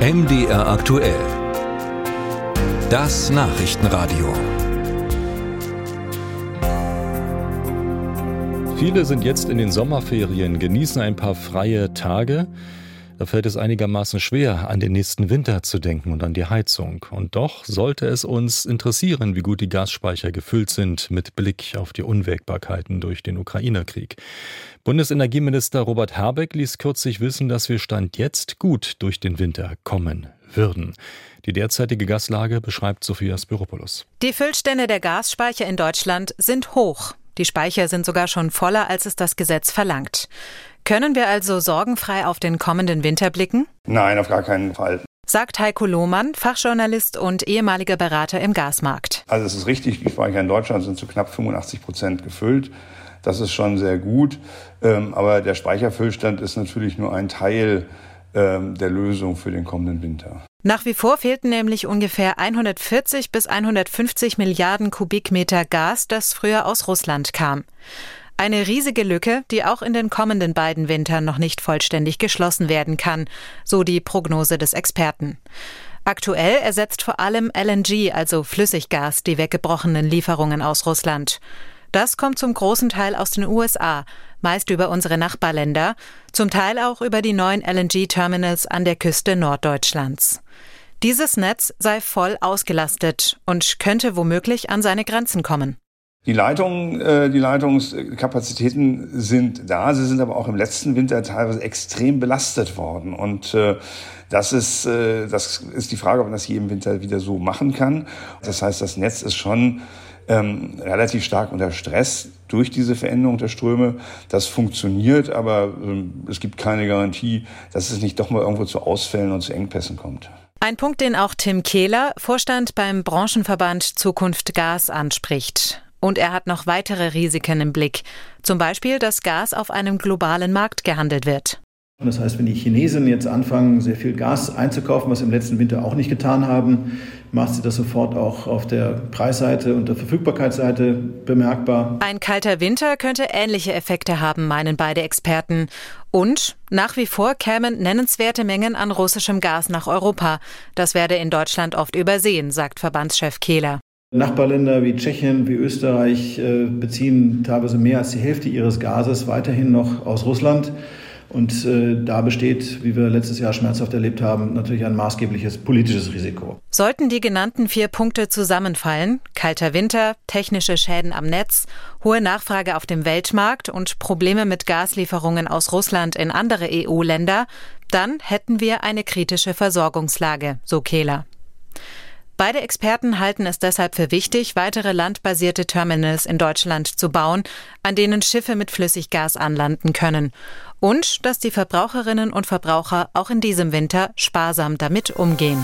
MDR aktuell. Das Nachrichtenradio. Viele sind jetzt in den Sommerferien, genießen ein paar freie Tage. Da fällt es einigermaßen schwer, an den nächsten Winter zu denken und an die Heizung. Und doch sollte es uns interessieren, wie gut die Gasspeicher gefüllt sind, mit Blick auf die Unwägbarkeiten durch den Ukraine-Krieg. Bundsenergieminister Robert Habeck ließ kürzlich wissen, dass wir Stand jetzt gut durch den Winter kommen würden. Die derzeitige Gaslage beschreibt Sophia Spiropoulos. Die Füllstände der Gasspeicher in Deutschland sind hoch. Die Speicher sind sogar schon voller, als es das Gesetz verlangt. Können wir also sorgenfrei auf den kommenden Winter blicken? Nein, auf gar keinen Fall. Sagt Heiko Lohmann, Fachjournalist und ehemaliger Berater im Gasmarkt. Also es ist richtig, die Speicher in Deutschland sind zu knapp 85 Prozent gefüllt. Das ist schon sehr gut. Ähm, aber der Speicherfüllstand ist natürlich nur ein Teil ähm, der Lösung für den kommenden Winter. Nach wie vor fehlten nämlich ungefähr 140 bis 150 Milliarden Kubikmeter Gas, das früher aus Russland kam. Eine riesige Lücke, die auch in den kommenden beiden Wintern noch nicht vollständig geschlossen werden kann, so die Prognose des Experten. Aktuell ersetzt vor allem LNG, also Flüssiggas, die weggebrochenen Lieferungen aus Russland. Das kommt zum großen Teil aus den USA, meist über unsere Nachbarländer, zum Teil auch über die neuen LNG-Terminals an der Küste Norddeutschlands. Dieses Netz sei voll ausgelastet und könnte womöglich an seine Grenzen kommen. Die Leitungen, äh, die Leitungskapazitäten sind da. Sie sind aber auch im letzten Winter teilweise extrem belastet worden. Und äh, das ist, äh, das ist die Frage, ob man das hier im Winter wieder so machen kann. Das heißt, das Netz ist schon ähm, relativ stark unter Stress durch diese Veränderung der Ströme. Das funktioniert, aber ähm, es gibt keine Garantie, dass es nicht doch mal irgendwo zu Ausfällen und zu Engpässen kommt. Ein Punkt, den auch Tim Kehler, Vorstand beim Branchenverband Zukunft Gas, anspricht. Und er hat noch weitere Risiken im Blick. Zum Beispiel, dass Gas auf einem globalen Markt gehandelt wird. Das heißt, wenn die Chinesen jetzt anfangen, sehr viel Gas einzukaufen, was sie im letzten Winter auch nicht getan haben, macht sie das sofort auch auf der Preisseite und der Verfügbarkeitsseite bemerkbar. Ein kalter Winter könnte ähnliche Effekte haben, meinen beide Experten. Und nach wie vor kämen nennenswerte Mengen an russischem Gas nach Europa. Das werde in Deutschland oft übersehen, sagt Verbandschef Kehler. Nachbarländer wie Tschechien, wie Österreich äh, beziehen teilweise mehr als die Hälfte ihres Gases weiterhin noch aus Russland. Und äh, da besteht, wie wir letztes Jahr schmerzhaft erlebt haben, natürlich ein maßgebliches politisches Risiko. Sollten die genannten vier Punkte zusammenfallen, kalter Winter, technische Schäden am Netz, hohe Nachfrage auf dem Weltmarkt und Probleme mit Gaslieferungen aus Russland in andere EU-Länder, dann hätten wir eine kritische Versorgungslage, so Kehler. Beide Experten halten es deshalb für wichtig, weitere landbasierte Terminals in Deutschland zu bauen, an denen Schiffe mit Flüssiggas anlanden können. Und dass die Verbraucherinnen und Verbraucher auch in diesem Winter sparsam damit umgehen.